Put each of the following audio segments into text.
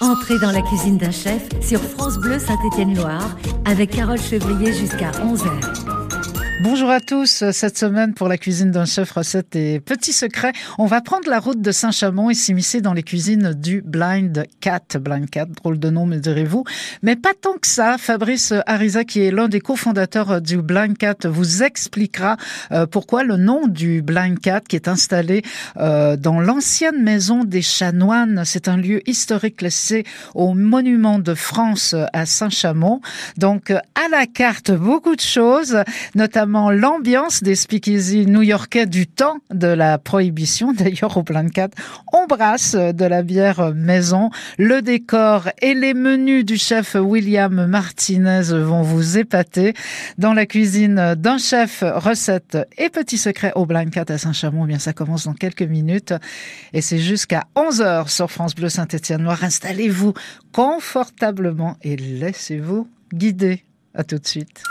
Entrez dans la cuisine d'un chef sur France Bleu Saint-Étienne-Loire avec Carole Chevrier jusqu'à 11h. Bonjour à tous. Cette semaine, pour la cuisine d'un chef, recette et petits secrets, on va prendre la route de Saint-Chamond et s'immiscer dans les cuisines du Blind Cat. Blind Cat, drôle de nom, me direz-vous. Mais pas tant que ça. Fabrice Ariza, qui est l'un des cofondateurs du Blind Cat, vous expliquera euh, pourquoi le nom du Blind Cat, qui est installé euh, dans l'ancienne maison des Chanoines. C'est un lieu historique classé au monument de France à Saint-Chamond. Donc, à la carte, beaucoup de choses, notamment l'ambiance des speakeasy new-yorkais du temps de la prohibition. D'ailleurs, au plein 4, on brasse de la bière maison. Le décor et les menus du chef William Martinez vont vous épater. Dans la cuisine d'un chef, recettes et petits secrets au Blind Cat à Saint-Chamond, eh bien ça commence dans quelques minutes et c'est jusqu'à 11h sur France Bleu Saint-Étienne Noir. Installez-vous confortablement et laissez-vous guider. À tout de suite.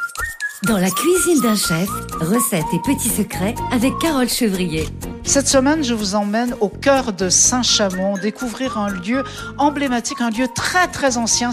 Dans la cuisine d'un chef, recettes et petits secrets avec Carole Chevrier. Cette semaine, je vous emmène au cœur de Saint-Chamond, découvrir un lieu emblématique, un lieu très très ancien,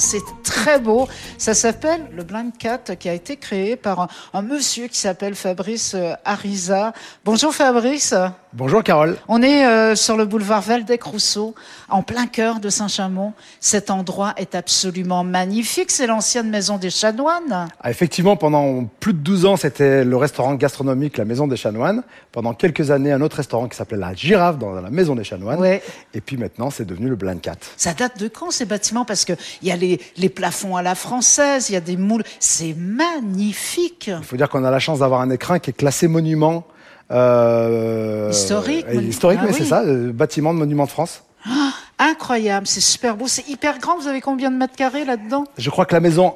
très beau. Ça s'appelle le Blind Cat, qui a été créé par un, monsieur qui s'appelle Fabrice euh, Ariza. Bonjour Fabrice. Bonjour Carole. On est euh, sur le boulevard Valdec-Rousseau, en plein cœur de Saint-Chamond. Cet endroit est absolument magnifique. C'est l'ancienne maison des chanoines. Ah, effectivement, pendant plus de 12 ans, c'était le restaurant gastronomique La Maison des Chanoines. Pendant quelques années, un autre restaurant qui s'appelait La Girafe dans la Maison des Chanoines. Et puis maintenant, c'est devenu le Blind Cat. Ça date de quand ces bâtiments? Parce qu'il y a les, les plafonds à la française, il y a des moules. C'est magnifique. Il faut dire qu'on a la chance d'avoir un écrin qui est classé monument euh, historique. historique, ah mais c'est ça, euh, bâtiment de monument de France. Ah, incroyable, c'est super beau, c'est hyper grand. Vous avez combien de mètres carrés là-dedans? Je crois que la maison,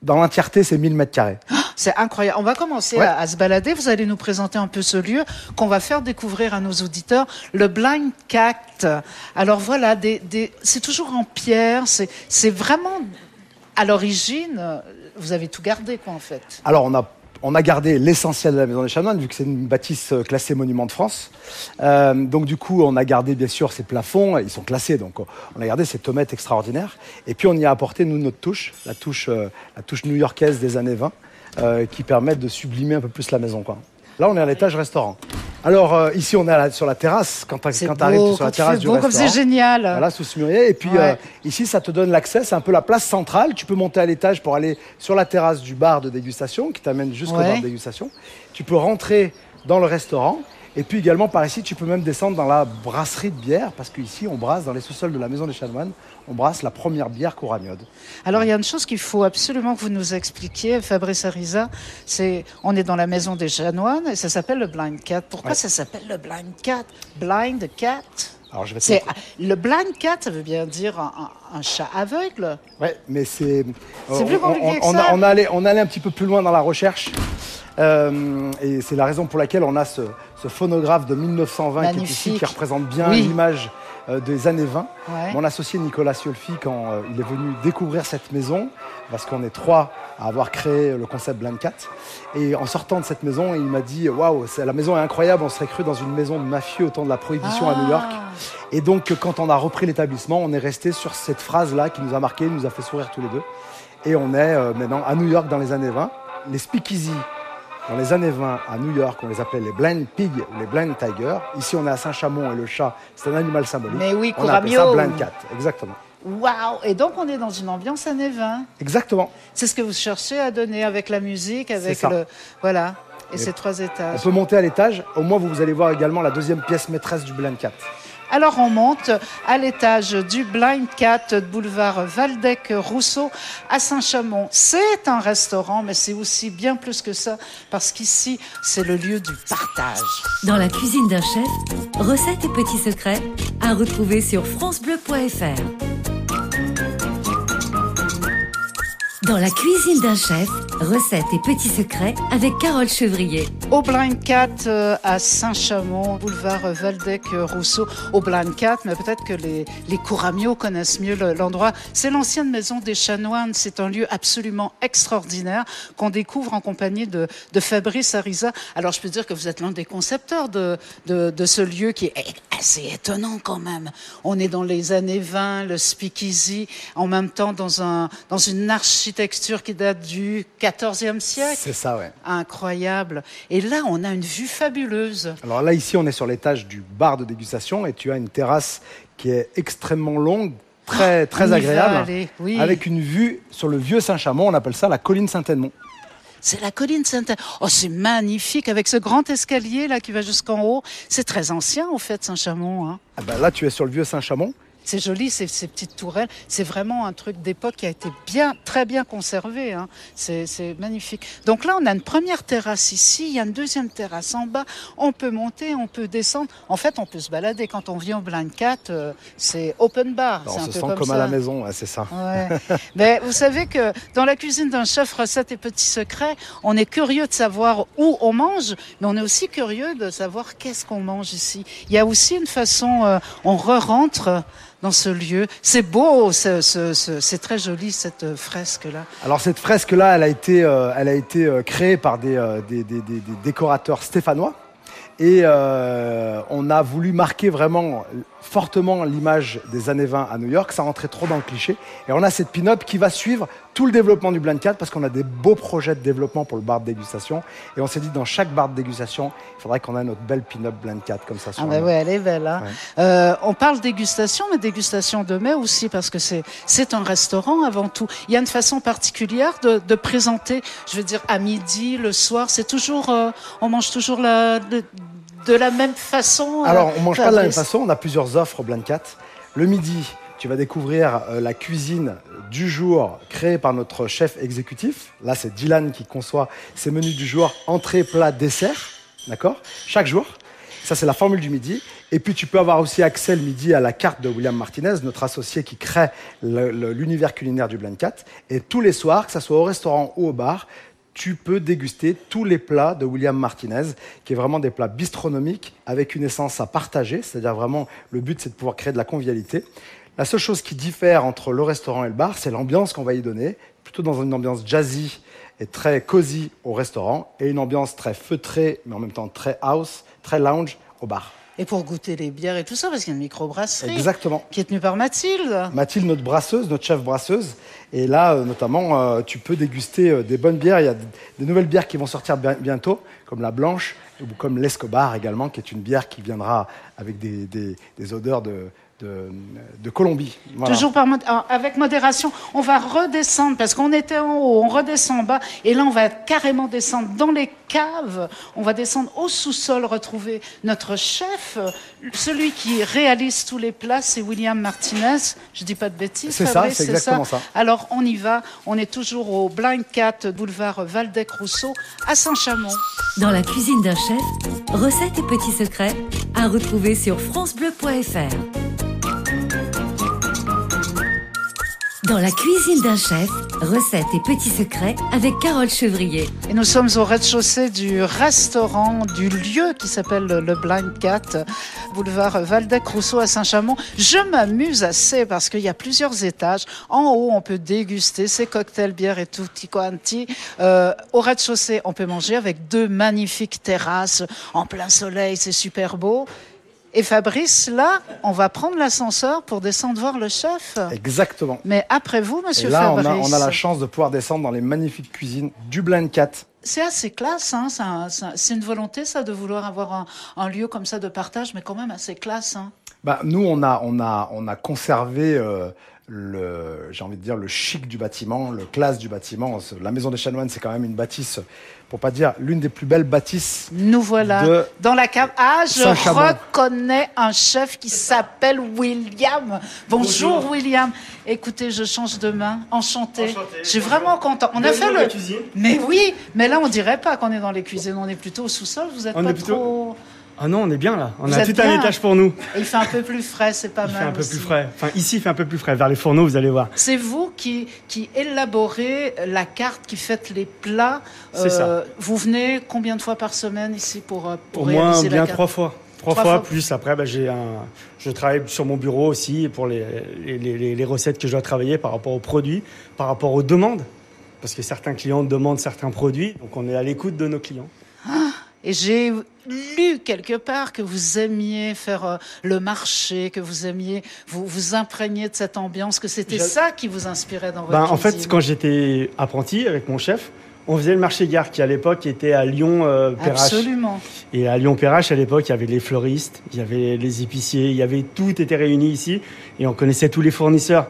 dans l'entièreté, c'est 1000 mètres carrés. Ah, c'est incroyable. On va commencer à, se balader. Vous allez nous présenter un peu ce lieu qu'on va faire découvrir à nos auditeurs, le Blind Cat. Alors voilà, c'est toujours en pierre. C'est vraiment à l'origine. Vous avez tout gardé, quoi, en fait. Alors on a on a gardé l'essentiel de la Maison des Chanoines, vu que c'est une bâtisse euh, classée monument de France. Euh, donc du coup, on a gardé bien sûr ces plafonds, ils sont classés, donc on a gardé ces tomates extraordinaires. Et puis on y a apporté, nous, notre touche, la touche, euh, touche new-yorkaise des années 20, qui permet de sublimer un peu plus la maison. Quoi. Là, on est à l'étage restaurant. Alors euh, ici, on est sur la terrasse. Quand tu arrives sur la terrasse du restaurant, c'est génial. Voilà, sous ce mûrier. Et puis euh, ici, ça te donne l'accès. C'est un peu la place centrale. Tu peux monter à l'étage pour aller sur la terrasse du bar de dégustation, qui t'amène jusqu'au bar de dégustation. Tu peux rentrer dans le restaurant. Et puis également par ici, tu peux même descendre dans la brasserie de bière, parce qu'ici, on brasse dans les sous-sols de la Maison des Chanoines, on brasse la première bière couragnode. Alors il y a une chose qu'il faut absolument que vous nous expliquiez, Fabrice Ariza, c'est on est dans la Maison des Chanoines et ça s'appelle le Blind Cat. Pourquoi ça s'appelle le Blind Cat? Blind Cat? Alors, je vais le blind cat, ça veut bien dire un, chat aveugle. Oui, mais c'est. C'est plus compliqué on, que ça. On, allait, on allait un petit peu plus loin dans la recherche. Euh, et c'est la raison pour laquelle on a ce, phonographe de 1920 qui est ici, qui représente bien l'image euh, des années 20. Mon associé Nicolas Siolfi, quand euh, il est venu découvrir cette maison, parce qu'on est trois à avoir créé le concept Blind Cat, et en sortant de cette maison, il m'a dit Waouh, la maison est incroyable, on serait cru dans une maison de mafieux au temps de la prohibition à New York. Ah. Et donc, quand on a repris l'établissement, on est resté sur cette phrase-là qui nous a marqué, nous a fait sourire tous les deux. Et on est maintenant à New York dans les années 20. Les speakeasy dans les années 20, à New York, on les appelait les blind pigs ou les blind tigers. Ici, on est à Saint-Chamond et le chat, c'est un animal symbolique. Mais oui, on appelle ça blind cat, exactement. Waouh Et donc, on est dans une ambiance années 20. Exactement. C'est ce que vous cherchez à donner avec la musique, avec le. Voilà. Et, ces trois étages. On peut monter à l'étage. Au moins, vous allez voir également la deuxième pièce maîtresse du blind cat. Alors on monte à l'étage du Blind Cat, boulevard Valdec-Rousseau à Saint-Chamond. C'est un restaurant, mais c'est aussi bien plus que ça, parce qu'ici, c'est le lieu du partage. Dans la cuisine d'un chef, recettes et petits secrets à retrouver sur francebleu.fr. Dans la cuisine d'un chef, recettes et petits secrets avec Carole Chevrier. Au Blind Cat euh, à Saint-Chamond, boulevard Valdec-Rousseau. Au Blind Cat, mais peut-être que les, les Couramio connaissent mieux l'endroit. C'est l'ancienne maison des chanoines. C'est un lieu absolument extraordinaire qu'on découvre en compagnie de, Fabrice Ariza. Alors je peux dire que vous êtes l'un des concepteurs de, de, de ce lieu qui est assez étonnant quand même. On est dans les années 20, le speakeasy, en même temps dans, un, dans une architecture qui date du 14e siècle. C'est ça, ouais. Incroyable. Et là, on a une vue fabuleuse. Alors là, ici, on est sur l'étage du bar de dégustation et tu as une terrasse qui est extrêmement longue, très, ah, très agréable, oui. avec une vue sur le vieux Saint-Chamond. On appelle ça la colline Saint-Edmond. C'est la colline Saint-Edmond. Oh, c'est magnifique avec ce grand escalier là qui va jusqu'en haut. C'est très ancien, au fait, Saint-Chamond. Hein. Ah ben là, tu es sur le vieux Saint-Chamond. C'est joli, ces, ces, petites tourelles. C'est vraiment un truc d'époque qui a été bien, très bien conservé. Hein. C'est magnifique. Donc là, on a une première terrasse ici, il y a une deuxième terrasse en bas. On peut monter, on peut descendre. En fait, on peut se balader. Quand on vient au Blind Cat, euh, c'est open bar. On se sent comme, à la maison, c'est ça. Ouais. Mais vous savez que dans la cuisine d'un chef, recettes et petits secrets, on est curieux de savoir où on mange, mais on est aussi curieux de savoir qu'est-ce qu'on mange ici. Il y a aussi une façon, euh, on re-rentre dans ce lieu. C'est beau, c'est très joli cette fresque-là. Alors cette fresque-là, elle a été, euh, elle a été euh, créée par des, euh, décorateurs stéphanois. Et on a voulu marquer vraiment fortement l'image des années 20 à New York, ça rentrait trop dans le cliché. Et on a cette pin-up qui va suivre tout le développement du Blind 4 parce qu'on a des beaux projets de développement pour le bar de dégustation. Et on s'est dit, dans chaque bar de dégustation, il faudrait qu'on ait notre belle pin-up Blind 4 comme ça. ah ben ouais, elle est belle. Hein. Euh, on parle dégustation, mais dégustation de mai aussi parce que c'est c'est un restaurant avant tout. Il y a une façon particulière de, de présenter, je veux dire, à midi, le soir, c'est toujours, euh, on mange toujours la, de la même façon euh, Alors, on mange pas de la même façon. On a plusieurs offres au Blind Cat. Le midi, tu vas découvrir euh, la cuisine du jour créée par notre chef exécutif. Là, c'est Dylan qui conçoit ses menus du jour, entrée, plat, dessert. D'accord? Chaque jour. Ça, c'est la formule du midi. Et puis, tu peux avoir aussi accès le midi à la carte de William Martinez, notre associé qui crée l'univers culinaire du Blind Cat. Et tous les soirs, que ce soit au restaurant ou au bar, tu peux déguster tous les plats de William Martinez, qui est vraiment des plats bistronomiques avec une essence à partager, c'est-à-dire vraiment le but c'est de pouvoir créer de la convivialité. La seule chose qui diffère entre le restaurant et le bar, c'est l'ambiance qu'on va y donner, plutôt dans une ambiance jazzy et très cosy au restaurant, et une ambiance très feutrée, mais en même temps très house, très lounge au bar. Et pour goûter les bières et tout ça, parce qu'il y a une microbrasserie. Exactement. Qui est tenue par Mathilde. Mathilde, notre brasseuse, notre chef brasseuse. Et là, euh, notamment, euh, tu peux déguster euh, des bonnes bières. Il y a des nouvelles bières qui vont sortir bientôt, comme la blanche, ou comme l'Escobar également, qui est une bière qui viendra avec des, des odeurs de, de, Colombie. Toujours par, avec modération. On va redescendre parce qu'on était en haut, on redescend en bas et là on va carrément descendre dans les caves. On va descendre au sous-sol retrouver notre chef, celui qui réalise tous les plats, c'est William Martinez. Je dis pas de bêtises. C'est ça, c'est exactement ça. Alors on y va. On est toujours au Blind Cat, boulevard Valdec-Rousseau, à Saint-Chamond. Dans la cuisine d'un chef, recettes et petits secrets à retrouver sur francebleu.fr. Dans la cuisine d'un chef, recettes et petits secrets avec Carole Chevrier. Et nous sommes au rez-de-chaussée du restaurant, du lieu qui s'appelle le Blind Cat, boulevard Valdec-Rousseau à Saint-Chamond. Je m'amuse assez parce qu'il y a plusieurs étages. En haut, on peut déguster ces cocktails, bières et tutti quanti. Euh, au rez-de-chaussée, on peut manger avec deux magnifiques terrasses en plein soleil, c'est super beau. Et Fabrice, là, on va prendre l'ascenseur pour descendre voir le chef. Exactement. Mais après vous, monsieur là, Fabrice. On a, on a la chance de pouvoir descendre dans les magnifiques cuisines du Blind Cat. C'est assez classe, hein, c'est une volonté, ça, de vouloir avoir un, lieu comme ça de partage, mais quand même assez classe. Hein. Bah, nous, on a, on a, on a conservé euh, le, j'ai envie de dire, le chic du bâtiment, le classe du bâtiment. La Maison des Chanoines, c'est quand même une bâtisse, pour pas dire l'une des plus belles bâtisses. Nous voilà dans la cave. Ah, je reconnais un chef qui s'appelle William. Bonjour, William. Écoutez, je change de main. Enchanté. Je suis vraiment content. On a fait le. Mais oui, mais là on dirait pas qu'on est dans les cuisines. On est plutôt au sous-sol. Vous êtes pas trop. Ah non, on est bien là. On a tout un étage pour nous. il fait un peu plus frais, c'est pas mal. Il fait un peu plus frais. Enfin, ici, il fait un peu plus frais. Vers les fourneaux, vous allez voir. C'est vous qui, qui élaborez la carte, qui faites les plats. C'est ça. Euh, vous venez combien de fois par semaine ici pour, euh, pour Au moins bien trois fois. Trois, fois, plus. Après, bah, j'ai un, je travaille sur mon bureau aussi pour les, les, les, recettes que je dois travailler par rapport aux produits, par rapport aux demandes. Parce que certains clients demandent certains produits, donc on est à l'écoute de nos clients. Et j'ai lu quelque part que vous aimiez faire euh, le marché, que vous aimiez vous, vous imprégner de cette ambiance, que c'était ça qui vous inspirait dans votre ben, En fait, quand j'étais apprenti avec mon chef, on faisait le marché gare qui à l'époque était à Lyon euh, Perrache. Absolument. Et à Lyon Perrache à l'époque, il y avait les fleuristes, il y avait les épiciers, il y avait tout était réuni ici et on connaissait tous les fournisseurs.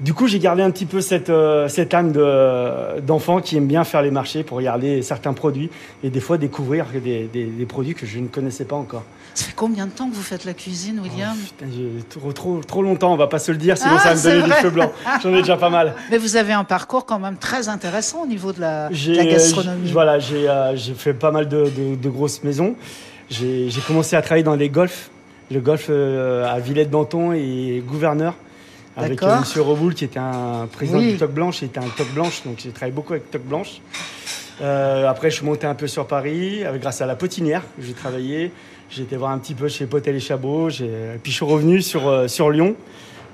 Du coup, j'ai gardé un petit peu cette, euh, cette âme d'enfant qui aime bien faire les marchés pour regarder certains produits et des fois découvrir des, des, produits que je ne connaissais pas encore. Ça fait combien de temps que vous faites la cuisine, William oh, trop, trop, trop, longtemps, on va pas se le dire, sinon ah, ça va me donner des cheveux blancs. J'en ai déjà pas mal. Mais vous avez un parcours quand même très intéressant au niveau de la, la gastronomie. Voilà, euh, j'ai fait pas mal de, de, grosses maisons. J'ai commencé à travailler dans les golfs, le golf euh, à Villette-Danton et gouverneur avec euh, M. Roboul qui était un président du Toc Blanche, il était un Toc Blanche, donc j'ai travaillé beaucoup avec Toc Blanche. Euh, après, je suis monté un peu sur Paris, avec, grâce à la potinière où j'ai travaillé. J'ai été voir un petit peu chez Potel et Chabot. Puis je suis revenu sur, euh, sur Lyon,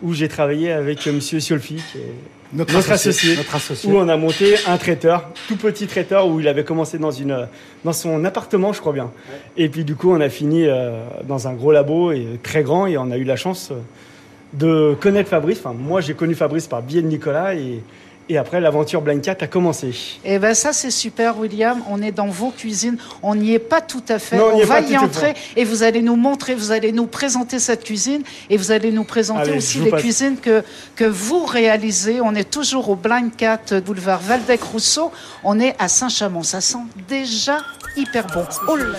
où j'ai travaillé avec M. Siolfi, qui est notre, associé, notre, associé, où on a monté un traiteur, tout petit traiteur, où il avait commencé dans, une, dans son appartement, je crois bien. Et puis du coup, on a fini dans un gros labo, et très grand, et on a eu la chance de connaître Fabrice. Enfin, moi, j'ai connu Fabrice par biais de Nicolas et, et après, l'aventure Blind Cat a commencé. Et eh ben ça, c'est super, William. On est dans vos cuisines. On n'y est pas tout à fait. on, va y entrer et vous allez nous montrer, vous allez nous présenter cette cuisine et vous allez nous présenter aussi les cuisines que, que vous réalisez. On est toujours au Blind Cat, boulevard Valdec-Rousseau. On est à Saint-Chamond. Ça sent déjà hyper bon. Oh là là.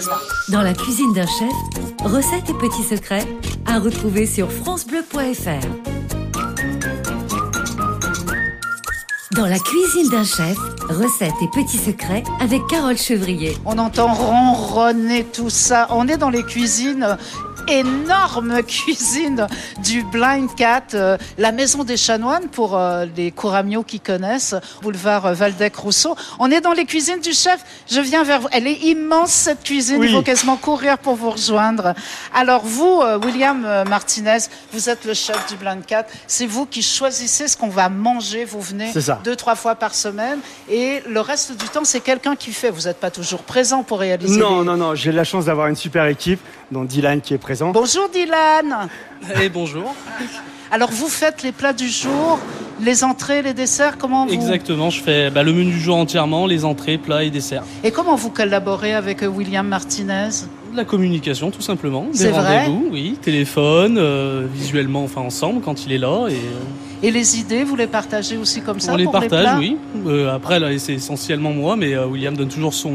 Dans la cuisine d'un chef, recettes et petits secrets à retrouver sur francebleu.fr. Dans la cuisine d'un chef, recettes et petits secrets avec Carole Chevrier. On entend ronronner tout ça. On est dans les cuisines énorme cuisine du Blind Cat, euh, la maison des chanoines pour euh, les Couramio qui connaissent, boulevard euh, Valdec-Rousseau. On est dans les cuisines du chef. Je viens vers vous. Elle est immense cette cuisine. Il faut quasiment courir pour vous rejoindre. Alors vous, William Martinez, vous êtes le chef du Blind Cat. C'est vous qui choisissez ce qu'on va manger. Vous venez deux, trois fois par semaine. Et le reste du temps, c'est quelqu'un qui fait. Vous n'êtes pas toujours présent pour réaliser. Non, non, non. J'ai la chance d'avoir une super équipe, dont Dylan qui est présent Bonjour Dylan. Et bonjour. Alors vous faites les plats du jour, les entrées, les desserts, comment vous... Exactement, je fais bah, le menu du jour entièrement, les entrées, plats et desserts. Et comment vous collaborez avec euh, William Martinez? La communication tout simplement, des rendez-vous, oui, téléphone, euh, visuellement, enfin ensemble quand il est là. Et, euh, et les idées, vous les partagez aussi comme ça On les partage, oui. après, là, c'est essentiellement moi, mais William donne toujours son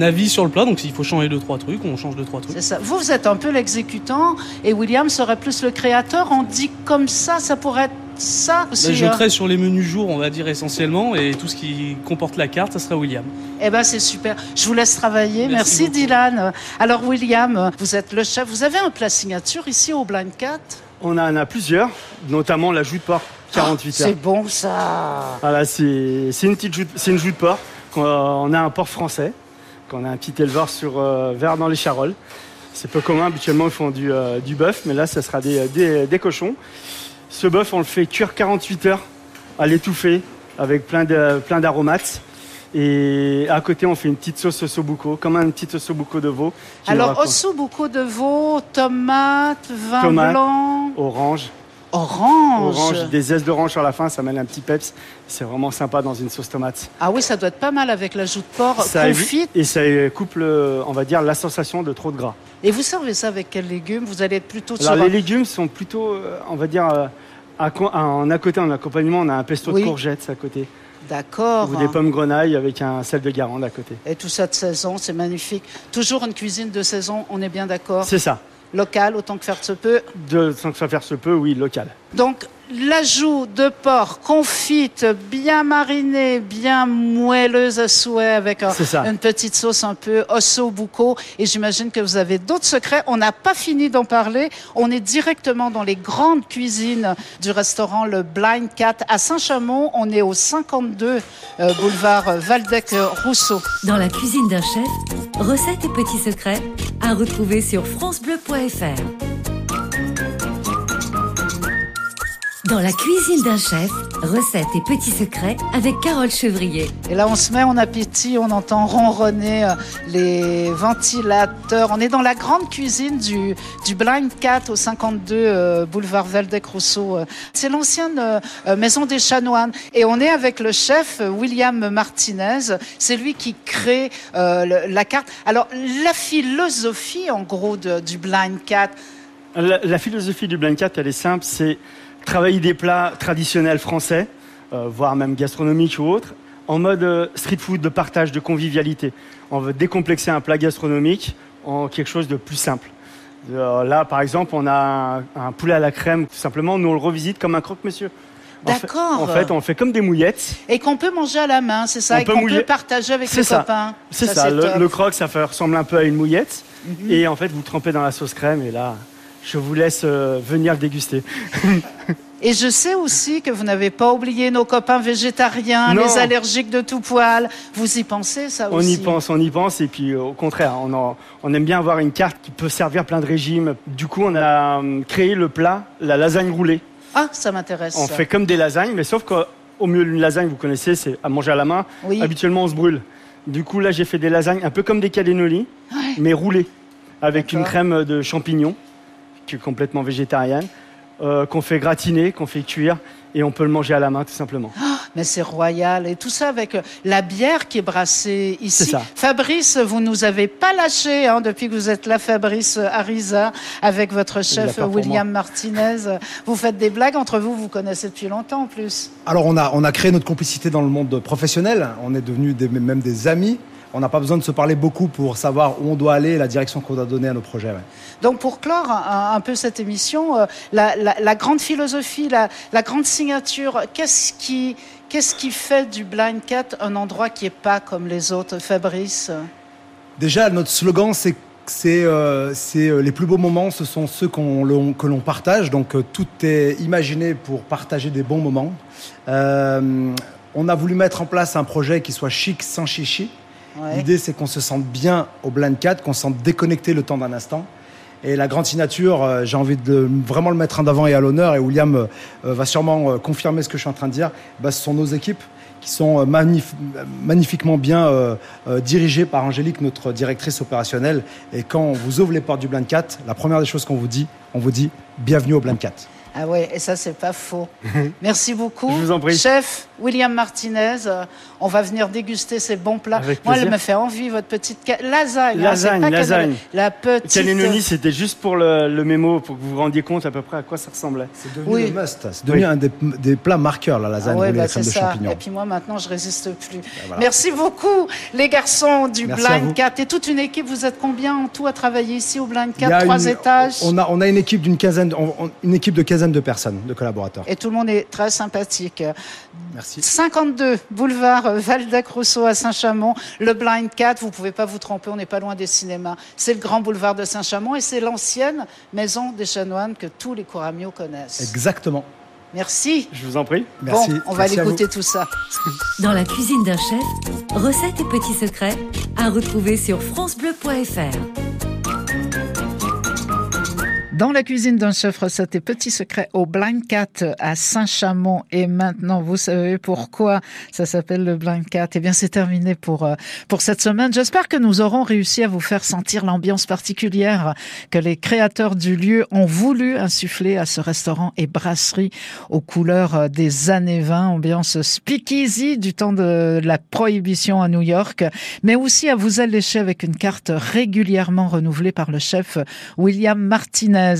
avis sur le plat. Donc s'il faut changer deux trois trucs, on change deux trois trucs. C'est ça. Vous, vous êtes un peu l'exécutant et William serait plus le créateur. On dit comme ça, ça pourrait être ça aussi. Ben, je hein. sur les menus jour, on va dire essentiellement, et tout ce qui comporte la carte, ça sera William. Eh ben c'est super. Je vous laisse travailler. Merci, Dylan. Alors William, vous êtes le chef. Vous avez un plat signature ici au Blind Cat? On en a plusieurs, notamment la joue de porc. 48 heures. C'est bon ça. Voilà, c'est une petite joue, c'est une joue de porc. On a un porc français on a un petit éleveur sur euh, vers dans les Charolles. C'est peu commun, habituellement ils font du, euh, du bœuf, mais là ça sera des, des, cochons. Ce bœuf on le fait cuire 48 heures à l'étouffer avec plein d'aromates. Plein et à côté, on fait une petite sauce ossobuco, comme une petite ossobuco de veau. Alors, ossobuco de veau, tomate, vin blanc. Orange, Orange. Orange, des zestes d'orange sur la fin, ça met un petit peps. C'est vraiment sympa dans une sauce tomate. Ah oui, ça doit être pas mal avec l'ajout de porc ça confit. Et ça coupe, on va dire, la sensation de trop de gras. Et vous servez ça avec quels légumes? Vous allez être plutôt Alors, les légumes sont plutôt, euh, on va dire, euh, en à côté, en accompagnement, on a un pesto de courgettes à côté. D'accord. Ou des pommes grenailles avec un sel de Guérande à côté. Et tout ça de saison, c'est magnifique. Toujours une cuisine de saison, on est bien d'accord C'est ça local autant que faire se peut de, Sans que ça faire se peut, oui, local. Donc, l'ajout de porc confite, bien marinée, bien moelleuse à souhait, avec une petite sauce un peu osso bucco. Et j'imagine que vous avez d'autres secrets. On n'a pas fini d'en parler. On est directement dans les grandes cuisines du restaurant Le Blind Cat à Saint-Chamond. On est au 52 euh, boulevard Valdec-Rousseau. Dans la cuisine d'un chef, recettes et petits secrets à retrouver sur francebleu.fr. Dans la cuisine d'un chef, recettes et petits secrets avec Carole Chevrier. Et là, on se met en appétit, on entend ronronner euh, les ventilateurs. On est dans la grande cuisine du, du Blind Cat au 52 euh, boulevard Valdec-Rousseau. Euh. C'est l'ancienne maison des chanoines. Et on est avec le chef William Martinez. C'est lui qui crée la carte. Alors, la philosophie, en gros, du Blind Cat. La, la philosophie du Blind Cat, elle est simple. C'est travailler des plats traditionnels français, euh, voire même gastronomiques ou autres, en mode euh, street food de partage, de convivialité. On veut décomplexer un plat gastronomique en quelque chose de plus simple. Euh, là, par exemple, on a un, poulet à la crème, tout simplement, nous on le revisite comme un croque-monsieur. D'accord. En, fait, on fait comme des mouillettes. Et qu'on peut manger à la main, c'est ça, et qu'on peut partager avec les copains. C'est ça, Le, croque, ça fait, ressemble un peu à une mouillette. Mhm. Et en fait, vous trempez dans la sauce crème, et là, je vous laisse euh, venir le déguster. Et je sais aussi que vous n'avez pas oublié nos copains végétariens, les allergiques de tout poil. Vous y pensez, ça aussi On y pense, on y pense. Et puis, au contraire, on, aime bien avoir une carte qui peut servir plein de régimes. Du coup, on a hum, créé le plat, la lasagne roulée. Ah, ça m'intéresse. On fait comme des lasagnes, mais sauf qu'au mieux d'une lasagne, vous connaissez, c'est à manger à la main. Habituellement, on se brûle. Du coup, là, j'ai fait des lasagnes un peu comme des cannellonis, mais roulées, avec une crème de champignons qui est complètement végétarienne, euh, qu'on fait gratiner, qu'on fait cuire, et on peut le manger à la main tout simplement. Ah, mais c'est royal et tout ça avec euh, la bière qui est brassée ici. Ça. Fabrice, vous nous avez pas lâché hein, depuis que vous êtes là, Fabrice Ariza, avec votre chef William Martinez. Vous faites des blagues entre vous, vous connaissez depuis longtemps en plus. Alors on a on a créé notre complicité dans le monde professionnel. On est devenus même des amis on n'a pas besoin de se parler beaucoup pour savoir où on doit aller la direction qu'on doit donner à nos projets. Donc pour clore un, peu cette émission, euh, la, grande philosophie, la, grande signature, qu'est-ce qui, qu'est-ce qui fait du Blind Cat un endroit qui n'est pas comme les autres, Fabrice? Déjà, notre slogan, c'est c'est euh, euh, les plus beaux moments, ce sont ceux qu'on, que l'on partage. Donc tout est imaginé pour partager des bons moments. on a voulu mettre en place un projet qui soit chic sans chichi. L'idée, c'est qu'on se sente bien au Blind 4, qu'on se sente déconnecté le temps d'un instant. Et la grande signature, euh, j'ai envie de vraiment le mettre en avant et à l'honneur, et William euh, euh, va sûrement confirmer ce que je suis en train de dire, bah, ce sont nos équipes qui sont magnifiquement bien dirigées par Angélique, notre directrice opérationnelle. Et quand on vous ouvre les portes du Blind 4, la première des choses qu'on vous dit, on vous dit bienvenue au Blind 4. Ah ouais, et ça, c'est pas faux. Merci beaucoup. Je vous en prie. Chef William Martinez, euh, on va venir déguster ces bons plats. Moi, elle me fait envie, votre petite lasagne. Hein, lasagne, lasagne. La petite... c'était juste pour le, mémo, pour que vous vous rendiez compte à peu près à quoi ça ressemblait. C'est devenu un must. C'est devenu un des, plats marqueurs, la lasagne ah bah, de champignons. Et puis moi, maintenant, je résiste plus. Ben Merci beaucoup, les garçons du Blind Cat. Et toute une équipe, vous êtes combien en tout à travailler ici au Blind Cat? Trois étages on a, on a une équipe d'une quinzaine, une équipe de quinzaine de personnes, de collaborateurs. Et tout le monde est très sympathique. Merci. 52 boulevard Valdec-Rousseau à Saint-Chamond. Le Blind Cat, vous pouvez pas vous tromper, on n'est pas loin des cinémas. C'est le grand boulevard de Saint-Chamond et c'est l'ancienne maison des chanoines que tous les Couramiaux connaissent. Exactement. Merci. Je vous en prie. Merci. Bon, on va aller goûter tout ça. Dans la cuisine d'un chef, recettes et petits secrets à retrouver sur francebleu.fr. Dans la cuisine d'un chef recette et petits secrets au Blind Cat à Saint-Chamond. Et maintenant, vous savez pourquoi ça s'appelle le Blind Cat. Eh bien, c'est terminé pour, euh, pour cette semaine. J'espère que nous aurons réussi à vous faire sentir l'ambiance particulière que les créateurs du lieu ont voulu insuffler à ce restaurant et brasserie aux couleurs euh, des années 20, ambiance speakeasy du temps de la prohibition à New York, mais aussi à vous allécher avec une carte régulièrement renouvelée par le chef William Martinez.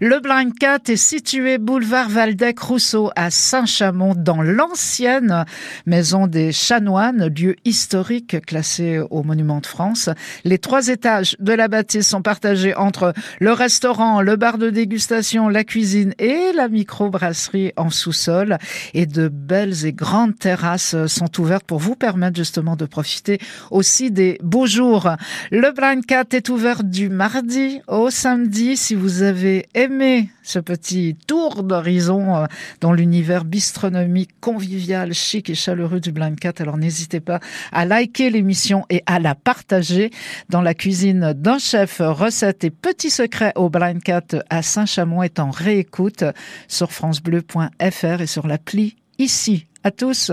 Le Blind Cat est situé boulevard Valdec-Rousseau à Saint-Chamond dans l'ancienne maison des chanoines, lieu historique classé au monument de France. Les trois étages de la bâtisse sont partagés entre le restaurant, le bar de dégustation, la cuisine et la microbrasserie en sous-sol. Et de belles et grandes terrasses sont ouvertes pour vous permettre justement de profiter aussi des beaux jours. Le Blind Cat est ouvert du mardi au samedi. Si vous avez aimé ce petit tour d'horizon euh, dans l'univers bistronomique, convivial, chic et chaleureux du Blind Cat, alors n'hésitez pas à liker l'émission et à la partager dans la cuisine d'un chef. Recettes et petits secrets au Blind Cat à Saint-Chamond est en réécoute sur francebleu.fr et sur l'appli ici. À tous,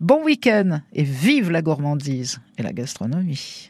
bon week-end et vive la gourmandise et la gastronomie.